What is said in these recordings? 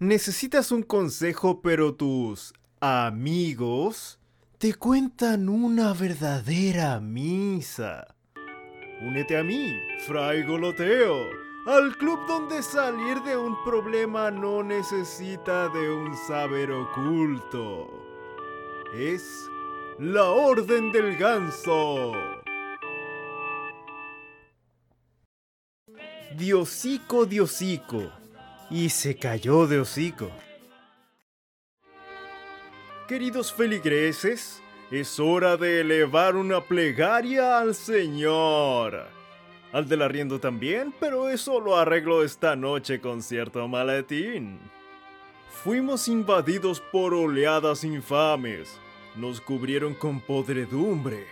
Necesitas un consejo, pero tus amigos te cuentan una verdadera misa. Únete a mí, Fray Goloteo, al club donde salir de un problema no necesita de un saber oculto. Es la Orden del Ganso. Diosico, Diosico. Y se cayó de hocico. Queridos feligreses, es hora de elevar una plegaria al Señor. Al del arriendo también, pero eso lo arreglo esta noche con cierto maletín. Fuimos invadidos por oleadas infames. Nos cubrieron con podredumbre.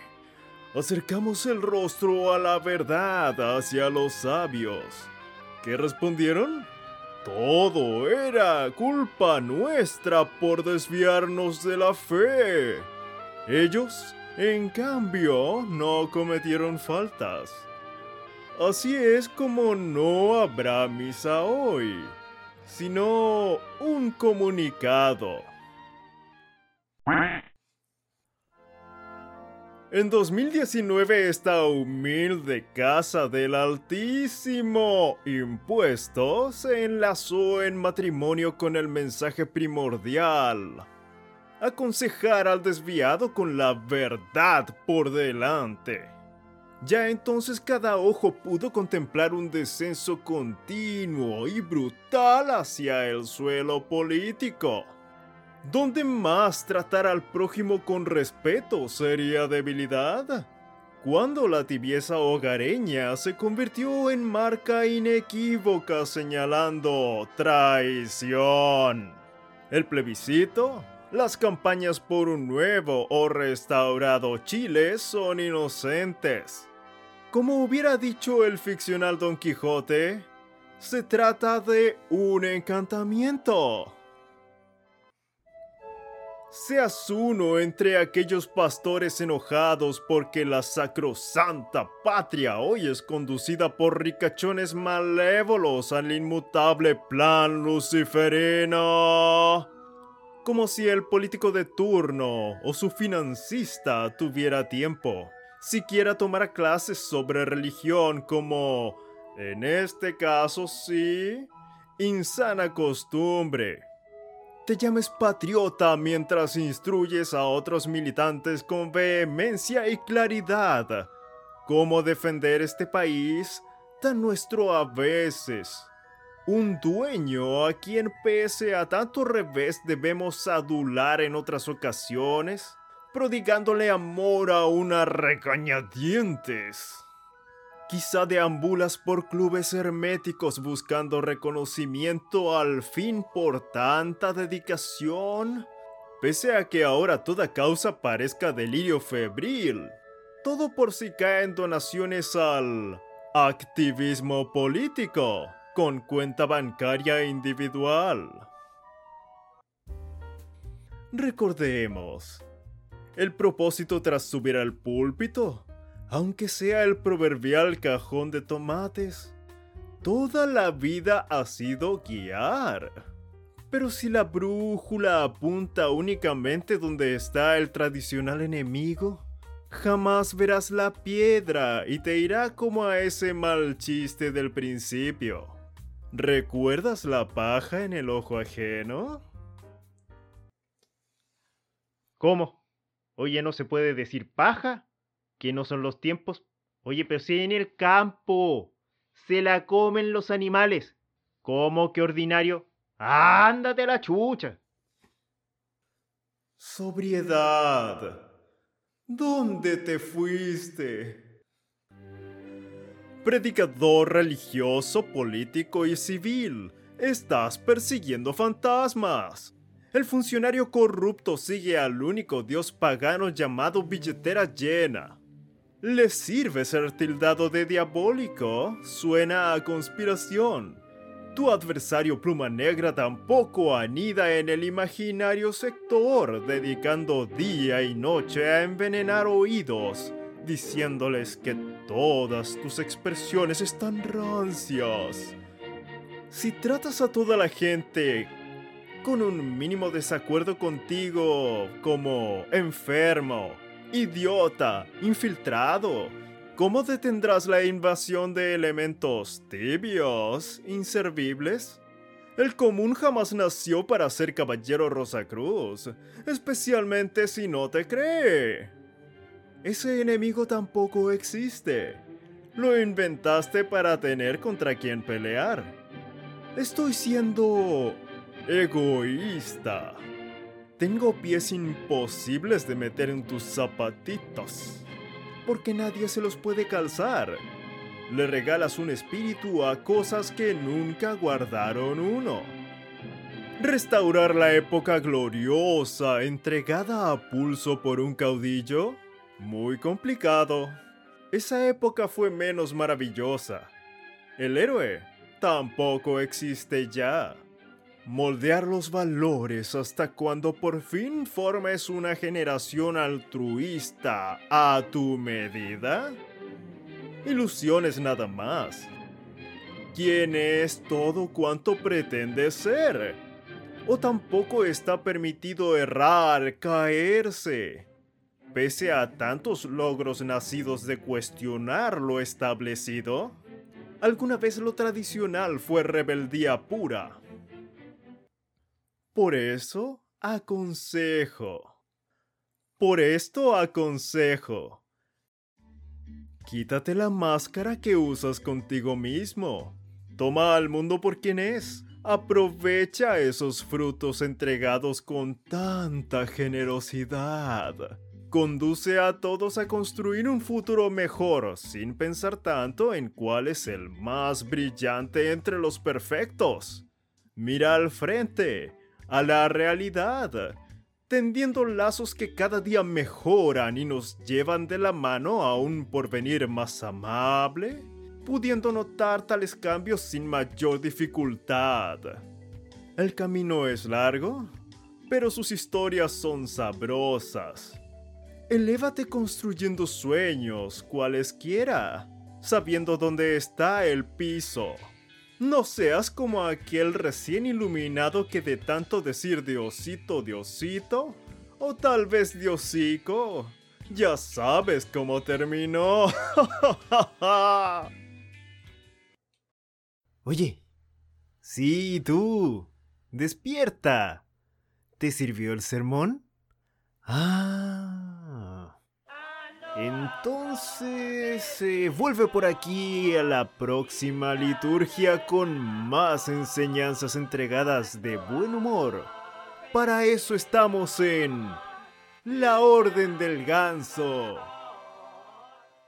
Acercamos el rostro a la verdad hacia los sabios. ¿Qué respondieron? Todo era culpa nuestra por desviarnos de la fe. Ellos, en cambio, no cometieron faltas. Así es como no habrá misa hoy, sino un comunicado. En 2019 esta humilde casa del altísimo impuesto se enlazó en matrimonio con el mensaje primordial. Aconsejar al desviado con la verdad por delante. Ya entonces cada ojo pudo contemplar un descenso continuo y brutal hacia el suelo político ¿Dónde más tratar al prójimo con respeto sería debilidad? Cuando la tibieza hogareña se convirtió en marca inequívoca señalando traición. El plebiscito, las campañas por un nuevo o restaurado Chile son inocentes. Como hubiera dicho el ficcional Don Quijote, se trata de un encantamiento seas uno entre aquellos pastores enojados porque la sacrosanta patria hoy es conducida por ricachones malévolos al inmutable plan luciferino. Como si el político de turno o su financista tuviera tiempo, siquiera tomara clases sobre religión como, en este caso sí, insana costumbre te llames patriota mientras instruyes a otros militantes con vehemencia y claridad cómo defender este país tan nuestro a veces. Un dueño a quien pese a tanto revés debemos adular en otras ocasiones, prodigándole amor a una regañadientes. Quizá deambulas por clubes herméticos buscando reconocimiento al fin por tanta dedicación. Pese a que ahora toda causa parezca delirio febril, todo por si caen donaciones al activismo político con cuenta bancaria individual. Recordemos, el propósito tras subir al púlpito aunque sea el proverbial cajón de tomates, toda la vida ha sido guiar. Pero si la brújula apunta únicamente donde está el tradicional enemigo, jamás verás la piedra y te irá como a ese mal chiste del principio. ¿Recuerdas la paja en el ojo ajeno? ¿Cómo? Oye, ¿no se puede decir paja? Que no son los tiempos. Oye, pero si en el campo se la comen los animales. ¿Cómo que ordinario? Ándate a la chucha. Sobriedad. ¿Dónde te fuiste? Predicador religioso, político y civil. Estás persiguiendo fantasmas. El funcionario corrupto sigue al único dios pagano llamado billetera llena. ¿Le sirve ser tildado de diabólico? Suena a conspiración. Tu adversario Pluma Negra tampoco anida en el imaginario sector, dedicando día y noche a envenenar oídos, diciéndoles que todas tus expresiones están rancias. Si tratas a toda la gente con un mínimo desacuerdo contigo como enfermo, idiota, infiltrado. ¿Cómo detendrás la invasión de elementos tibios, inservibles? El común jamás nació para ser caballero Rosacruz, especialmente si no te cree. Ese enemigo tampoco existe. Lo inventaste para tener contra quien pelear. Estoy siendo egoísta. Tengo pies imposibles de meter en tus zapatitos, porque nadie se los puede calzar. Le regalas un espíritu a cosas que nunca guardaron uno. Restaurar la época gloriosa entregada a pulso por un caudillo? Muy complicado. Esa época fue menos maravillosa. El héroe tampoco existe ya. Moldear los valores hasta cuando por fin formes una generación altruista a tu medida? Ilusiones nada más. ¿Quién es todo cuanto pretende ser? ¿O tampoco está permitido errar, caerse? Pese a tantos logros nacidos de cuestionar lo establecido, alguna vez lo tradicional fue rebeldía pura. Por eso aconsejo. Por esto aconsejo. Quítate la máscara que usas contigo mismo. Toma al mundo por quien es. Aprovecha esos frutos entregados con tanta generosidad. Conduce a todos a construir un futuro mejor sin pensar tanto en cuál es el más brillante entre los perfectos. Mira al frente a la realidad, tendiendo lazos que cada día mejoran y nos llevan de la mano a un porvenir más amable, pudiendo notar tales cambios sin mayor dificultad. El camino es largo, pero sus historias son sabrosas. Elévate construyendo sueños, cualesquiera, sabiendo dónde está el piso. No seas como aquel recién iluminado que de tanto decir Diosito, Diosito, o tal vez Diosico, ya sabes cómo terminó. Oye, sí, tú, despierta. ¿Te sirvió el sermón? Ah. Entonces, se vuelve por aquí a la próxima liturgia con más enseñanzas entregadas de buen humor. Para eso estamos en la Orden del Ganso.